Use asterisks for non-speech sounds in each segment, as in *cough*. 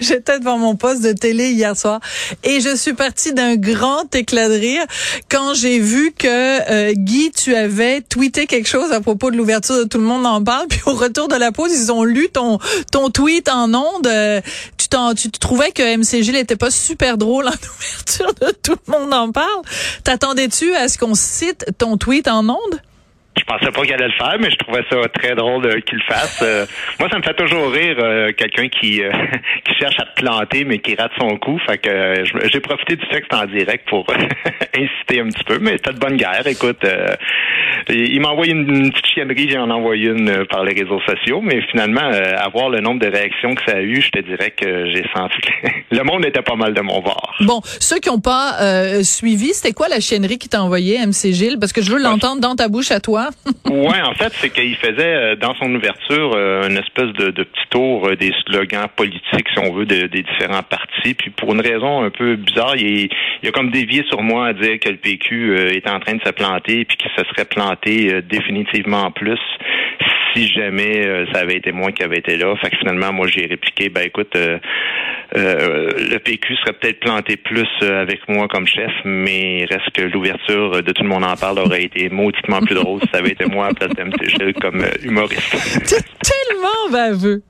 J'étais devant mon poste de télé hier soir et je suis partie d'un grand éclat de rire quand j'ai vu que euh, Guy, tu avais tweeté quelque chose à propos de l'ouverture de Tout le monde en parle. *laughs* Puis au retour de la pause, ils ont lu ton ton tweet en ondes. Euh, tu, t'en, tu trouvais que MCG n'était pas super drôle en *laughs* ouverture de Tout le monde en parle. T'attendais-tu à ce qu'on cite ton tweet en ondes? Je pensais pas qu'il allait le faire, mais je trouvais ça très drôle euh, qu'il le fasse. Euh, moi, ça me fait toujours rire euh, quelqu'un qui *laughs* qui cherche à te planter mais qui rate son coup. Fait que j'ai profité du texte en direct pour *laughs* inciter un petit peu, mais c'était de bonne guerre. Écoute, il m'a envoyé une, une petite chiennerie, j'en ai envoyé une par les réseaux sociaux, mais finalement, avoir le nombre de réactions que ça a eu, je te dirais que j'ai senti que *laughs* le monde était pas mal de mon bord. Bon, ceux qui n'ont pas suivi, c'était quoi la chiennerie qui t'a envoyé, MC Gilles? Parce que je veux l'entendre dans ta bouche à toi. *laughs* Ouais, en fait, c'est qu'il faisait euh, dans son ouverture euh, une espèce de, petit tour euh, des slogans politiques, si on veut, de- des différents partis. Puis pour une raison un peu bizarre, il, il a comme dévié sur moi à dire que le PQ était en train de se planter, puis qu'il se serait planté définitivement en plus si jamais ça avait été moi qui avait été là. Fait que finalement, moi, j'ai répliqué, ben écoute, euh, le PQ serait peut-être planté plus euh, avec moi comme chef, mais reste que l'ouverture de Tout le monde en parle aurait été mauditement plus *laughs* drôle si ça avait été moi à la place d'MC Gilles comme euh, humoriste. T'es tellement baveux.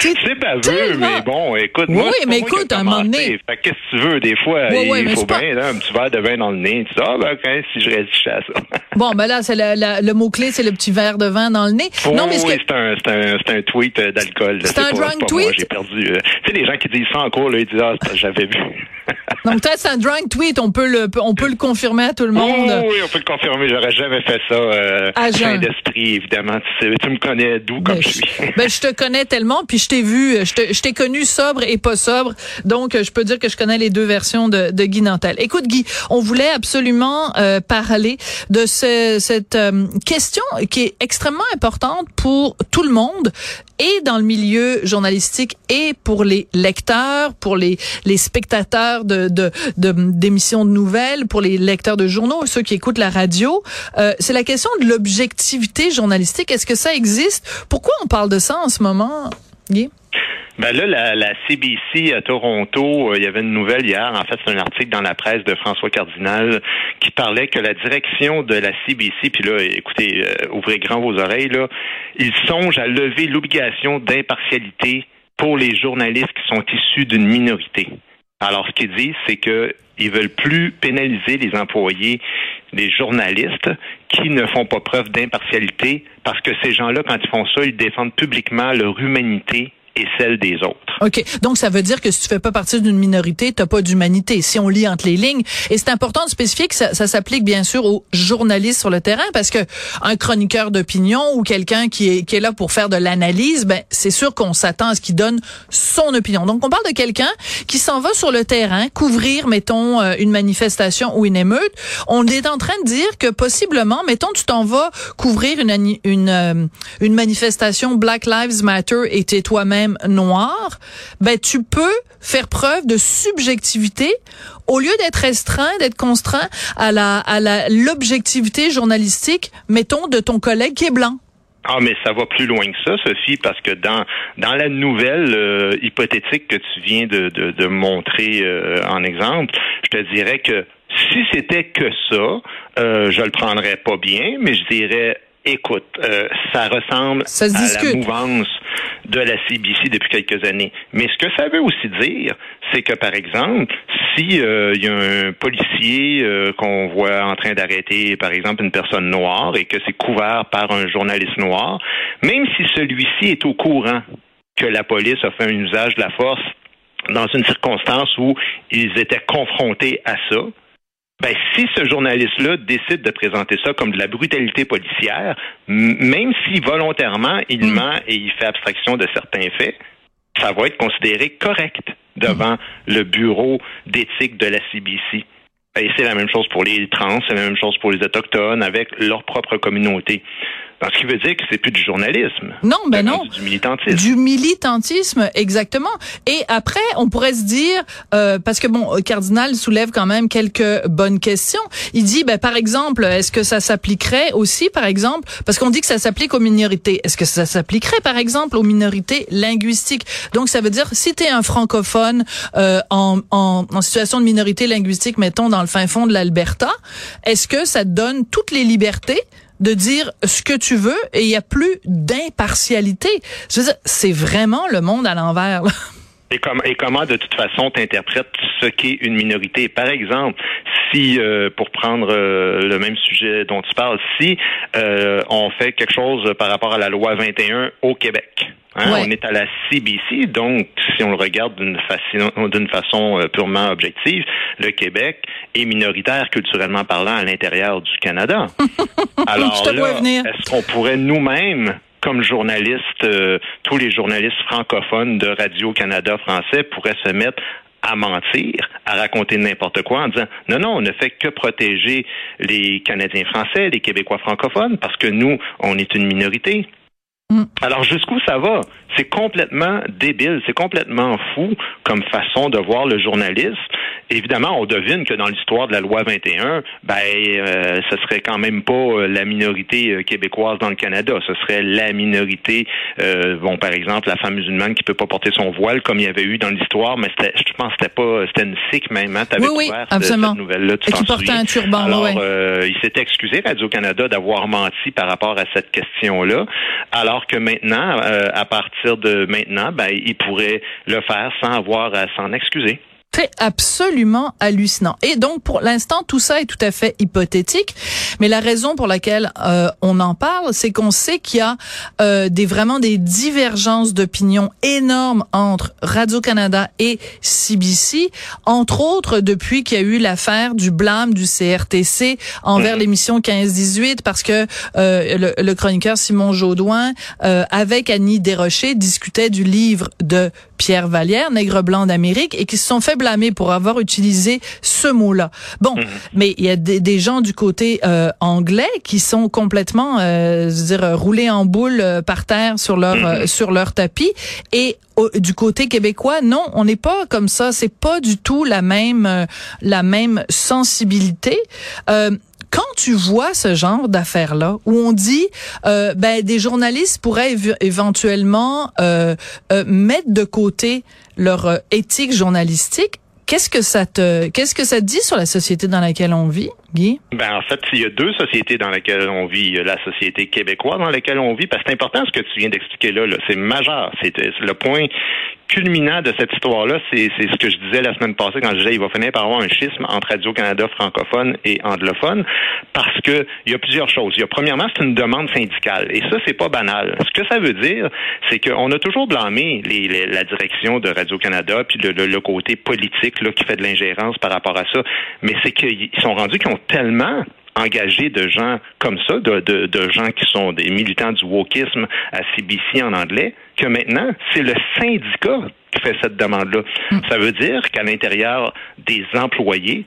C'est baveux, tellement- mais bon, écoute, Oui, moi, c'est pas mais écoute, à un moment donné- Fait que qu'est-ce que tu veux, des fois, Oui, oui, il faut c'est pas- bien, là, un petit verre de vin dans le nez. Tu dis, ah, ben, ok, si je réagissais à ça. *laughs* Bon, ben là, c'est la- la- le mot-clé, c'est le petit verre de vin dans le nez. non, mais ce oui, que... c'est un, c'est un, c'est un tweet euh, d'alcool. C'est un pas- drunk c'est pas tweet? J'ai perdu. euh, tu sais, les gens qui disent ça en cours, là, ils disent, ah, c'est j'avais vu. *laughs* Donc, peut-être c'est un drunk tweet, on peut le, on peut le confirmer à tout le Oh, monde. oui, on peut le confirmer. J'aurais jamais fait ça. Euh, À fin d'esprit, évidemment. Tu, sais, tu me connais d'où comme Ben, je suis. ben, je te connais tellement, puis je t'ai vu, je t'ai connu sobre et pas sobre, donc je peux dire que je connais les deux versions de, de Guy Nantel. Écoute Guy, on voulait absolument euh, parler de ce- cette euh, question qui est extrêmement importante pour tout le monde et dans le milieu journalistique et pour les lecteurs, pour les, les spectateurs de, de, d'émissions de nouvelles, pour les lecteurs de journaux, ceux qui écoutent la radio. Euh, c'est la question de l'objectivité journalistique. Est-ce que ça existe? Pourquoi on parle de ça en ce moment, Guy? Ben là, la, la CBC à Toronto, euh, il y avait une nouvelle hier. En fait, c'est un article dans la presse de François Cardinal qui parlait que la direction de la CBC, puis là, écoutez, euh, ouvrez grand vos oreilles, là, ils songent à lever l'obligation d'impartialité pour les journalistes qui sont issus d'une minorité. Alors, ce qu'ils disent, c'est que ils veulent plus pénaliser les employés, les journalistes qui ne font pas preuve d'impartialité, parce que ces gens-là, quand ils font ça, ils défendent publiquement leur humanité et celle des autres. OK. Donc, ça veut dire que si tu fais pas partie d'une minorité, t'as pas d'humanité. Si on lit entre les lignes. Et c'est important de spécifier que ça, s'applique bien sûr aux journalistes sur le terrain parce que un chroniqueur d'opinion ou quelqu'un qui est, qui est là pour faire de l'analyse, ben, c'est sûr qu'on s'attend à ce qu'il donne son opinion. Donc, on parle de quelqu'un qui s'en va sur le terrain, couvrir, mettons, euh, une manifestation ou une émeute. On est en train de dire que possiblement, mettons, tu t'en vas couvrir une, une, euh, une manifestation Black Lives Matter et t'es toi-même noir, ben tu peux faire preuve de subjectivité au lieu d'être restreint, d'être contraint à la à la l'objectivité journalistique, mettons, de ton collègue qui est blanc. Ah, mais ça va plus loin que ça, Sophie, parce que dans dans la nouvelle euh, hypothétique que tu viens de, de, de montrer euh, en exemple, je te dirais que Si c'était que ça, euh, je le prendrais pas bien, mais je dirais Écoute, euh, ça ressemble Ça à la mouvance de la CBC depuis quelques années. Mais ce que ça veut aussi dire, c'est que par exemple, si euh, il y a un policier euh, qu'on voit en train d'arrêter, par exemple, une personne noire et que c'est couvert par un journaliste noir, même si celui-ci est au courant que la police a fait un usage de la force dans une circonstance où ils étaient confrontés à ça, ben, si ce journaliste-là décide de présenter ça comme de la brutalité policière, même si volontairement il Mm. ment et il fait abstraction de certains faits, ça va être considéré correct devant le bureau d'éthique de la CBC. Et c'est la même chose pour les trans, c'est la même chose pour les autochtones avec leur propre communauté. Donc, ce qui veut dire que c'est plus du journalisme. Non, ben non. Du militantisme. Du militantisme, exactement. Et après, on pourrait se dire, euh, parce que bon, Cardinal soulève quand même quelques bonnes questions. Il dit, ben par exemple, est-ce que ça s'appliquerait aussi, par exemple, parce qu'on dit que ça s'applique aux minorités. Est-ce que ça s'appliquerait, par exemple, aux minorités linguistiques? Donc, ça veut dire, si tu es un francophone euh, en, en, en situation de minorité linguistique, mettons dans le fin fond de l'Alberta, est-ce que ça te donne toutes les libertés de dire ce que tu veux et il y a plus d'impartialité. C'est vraiment le monde à l'envers. Et, com- et comment, de toute façon, t'interprètes ce qu'est une minorité? Par exemple, si, euh, pour prendre euh, le même sujet dont tu parles, si euh, on fait quelque chose par rapport à la loi 21 au Québec, hein, Ouais. on est à la CBC, donc si on le regarde d'une façon, d'une façon euh, purement objective, le Québec est minoritaire culturellement parlant à l'intérieur du Canada. *laughs* Alors là, est-ce qu'on pourrait nous-mêmes comme journalistes, euh, tous les journalistes francophones de Radio-Canada français pourraient se mettre à mentir, à raconter n'importe quoi en disant non, non, on ne fait que protéger les Canadiens français, les Québécois francophones, parce que nous, on est une minorité. Mm. Alors jusqu'où ça va? C'est complètement débile, c'est complètement fou comme façon de voir le journalisme. Évidemment, on devine que dans l'histoire de la loi 21, ben, euh, ce serait quand même pas euh, la minorité euh, québécoise dans le Canada. Ce serait la minorité, euh, bon, par exemple, la femme musulmane qui peut pas porter son voile, comme il y avait eu dans l'histoire, mais c'était, je pense que c'était pas, c'était une sikh même, hein, t'avais Oui, oui, ce- absolument. cette nouvelle-là, tu qui portait un turban, Alors, ouais, euh, il s'est excusé, Radio-Canada, d'avoir menti par rapport à cette question-là, alors que maintenant, euh, à partir de maintenant, ben, il pourrait le faire sans avoir à s'en excuser. C'est absolument hallucinant. Et donc, pour l'instant, tout ça est tout à fait hypothétique. Mais la raison pour laquelle euh, on en parle, c'est qu'on sait qu'il y a euh, des vraiment des divergences d'opinion énormes entre Radio-Canada et CBC, entre autres depuis qu'il y a eu l'affaire du blâme du CRTC envers l'émission 15-18, parce que euh, le, le chroniqueur Simon Jaudoin, euh, avec Annie Desrochers, discutait du livre de Pierre Vallière, Nègre blanc d'Amérique, et qui se sont fait blâmer pour avoir utilisé ce mot-là. Bon, mais il y a des, des gens du côté euh, anglais qui sont complètement, euh, je veux dire, roulés en boule euh, par terre sur leur euh, sur leur tapis, et au- du côté québécois, non, on n'est pas comme ça. C'est pas du tout la même euh, la même sensibilité. Euh, quand tu vois ce genre d'affaires-là, où on dit, euh, ben, des journalistes pourraient éve- éventuellement euh, euh, mettre de côté leur euh, éthique journalistique, qu'est-ce que ça te, qu'est-ce que ça te dit sur la société dans laquelle on vit, Guy? Ben, en fait, il y a deux sociétés dans lesquelles on vit. Il y a la société québécoise dans laquelle on vit, parce que c'est important ce que tu viens d'expliquer là. là. C'est majeur. C'est c'est le point culminant de cette histoire-là. C'est ce que je disais la semaine passée quand je disais il va finir par avoir un schisme entre Radio-Canada francophone et anglophone, parce que il y a plusieurs choses. Il y a premièrement, c'est une demande syndicale. Et ça, c'est pas banal. Ce que ça veut dire, c'est qu'on a toujours blâmé les, les- la direction de Radio-Canada, puis le, le- le côté politique là, qui fait de l'ingérence par rapport à ça. Mais c'est qu'ils sont rendus qu'ils ont tellement engagé de gens comme ça, de, de, de gens qui sont des militants du wokisme à CBC en anglais, que maintenant, c'est le syndicat qui fait cette demande-là. Ça veut dire qu'à l'intérieur des employés,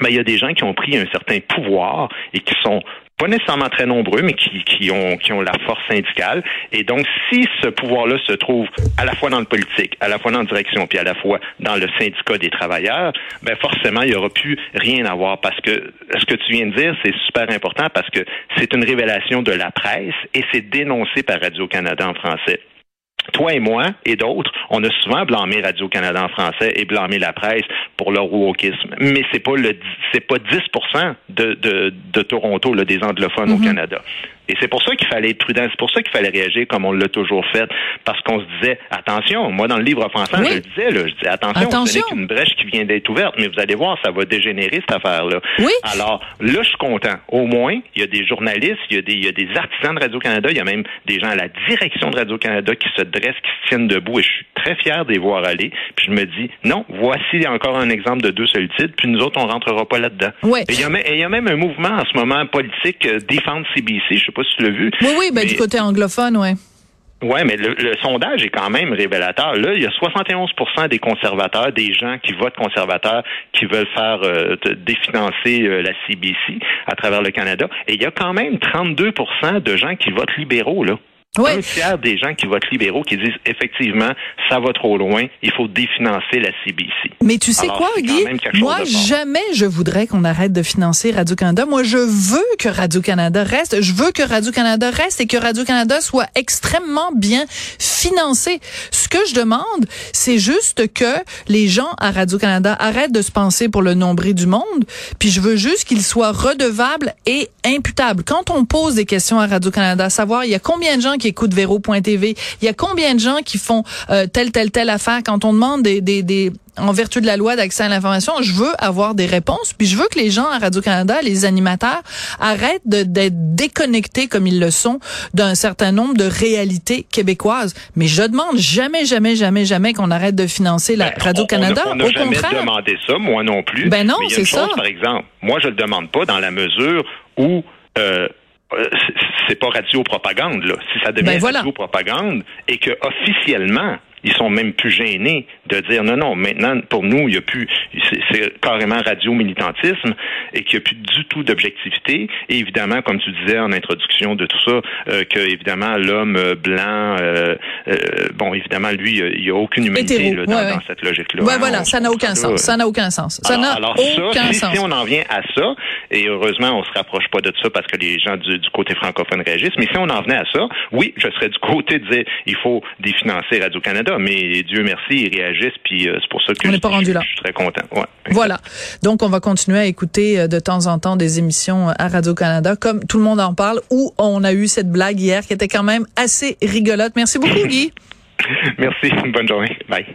ben, il y a des gens qui ont pris un certain pouvoir et qui sont pas nécessairement très nombreux, mais qui, qui ont qui ont la force syndicale. Et donc, si ce pouvoir-là se trouve à la fois dans le politique, à la fois dans la direction, puis à la fois dans le syndicat des travailleurs, ben forcément, il y aura plus rien à voir parce que ce que tu viens de dire, c'est super important parce que c'est une révélation de la presse et c'est dénoncé par Radio-Canada en français. Toi et moi et d'autres, on a souvent blâmé Radio-Canada en français et blâmé la presse pour leur wokisme. Mais c'est pas le c'est pas 10 de, de, de Toronto, là, des anglophones au Mhm. Canada. Et c'est pour ça qu'il fallait être prudent, c'est pour ça qu'il fallait réagir comme on l'a toujours fait, parce qu'on se disait, attention, moi dans le livre offensant, Oui. je le disais, là, je disais, attention, Attention. ce n'est qu'une brèche qui vient d'être ouverte, mais vous allez voir, ça va dégénérer cette affaire-là. Oui. Alors, là, je suis content. Au moins, il y a des journalistes, il y a des, il y a des artisans de Radio-Canada, il y a même des gens à la direction de Radio-Canada qui se dressent, qui se tiennent debout, et je suis très fier de les voir aller. Puis je me dis, non, voici encore un exemple de deux solitudes, puis nous autres, on rentrera pas là-dedans. Ouais. Et il y, a, même- et il y a même un mouvement en ce moment politique, euh, Défendre CBC, je sais pas si tu l'as vu. Oui, oui, ben, Mais- du côté anglophone, ouais. Ouais, mais le, le sondage est quand même révélateur. Là, il y a 71 des conservateurs, des gens qui votent conservateurs, qui veulent faire euh, définancer euh, la CBC à travers le Canada. Et il y a quand même 32% de gens qui votent libéraux, là. Ouais. Un tiers des gens qui votent libéraux qui disent effectivement, ça va trop loin, il faut définancer la CBC. Mais tu sais Alors, quoi, Guy? Moi, jamais je voudrais qu'on arrête de financer Radio-Canada. Moi, je veux que Radio-Canada reste. Je veux que Radio-Canada reste et que Radio-Canada soit extrêmement bien financé. Ce que je demande, c'est juste que les gens à Radio-Canada arrêtent de se penser pour le nombril du monde. Puis je veux juste qu'ils soient redevables et imputables. Quand on pose des questions à Radio-Canada, savoir il y a combien de gens qui écoutent Véro.tv, il y a combien de gens qui font euh, telle, telle, telle affaire? Quand on demande des, des, des en vertu de la loi d'accès à l'information, je veux avoir des réponses, puis je veux que les gens à Radio-Canada, les animateurs, arrêtent d'être déconnectés comme ils le sont d'un certain nombre de réalités québécoises. Mais je demande jamais, jamais, jamais, jamais qu'on arrête de financer la Ben, Radio-Canada. On n'a jamais contraire. demandé ça, moi non plus. Ben non, c'est ça. Par exemple, moi, je le demande pas dans la mesure où euh, c'est- c'est pas radio-propagande, là. Si ça devient Ben voilà. radio-propagande et que officiellement, ils sont même plus gênés de dire non, non, maintenant, pour nous, il y a plus, c'est- carrément radio-militantisme et qu'il n'y a plus du tout d'objectivité. Et évidemment, comme tu disais en introduction de tout ça, euh, que évidemment, l'homme euh, blanc, euh, euh, bon, évidemment, lui, il n'y a aucune humanité là, dans, ouais, ouais. dans cette logique-là. Ouais, hein. voilà, ça n'a aucun sens. Ça n'a aucun sens. Ça alors, n'a aucun ça, si, sens. si on en vient à ça, et heureusement, on se rapproche pas de ça parce que les gens du, du côté francophone réagissent, mais si on en venait à ça, oui, je serais du côté de dire il faut définancer Radio-Canada, mais Dieu merci, ils réagissent, puis euh, c'est pour ça que On je, pas rendu je- là. je suis très content. Ouais. Voilà. Donc, on va continuer à écouter euh, de temps en temps des émissions euh, à Radio-Canada, comme tout le monde en parle, où on a eu cette blague hier qui était quand même assez rigolote. Merci beaucoup, *laughs* Guy. Merci, bonne journée. Bye.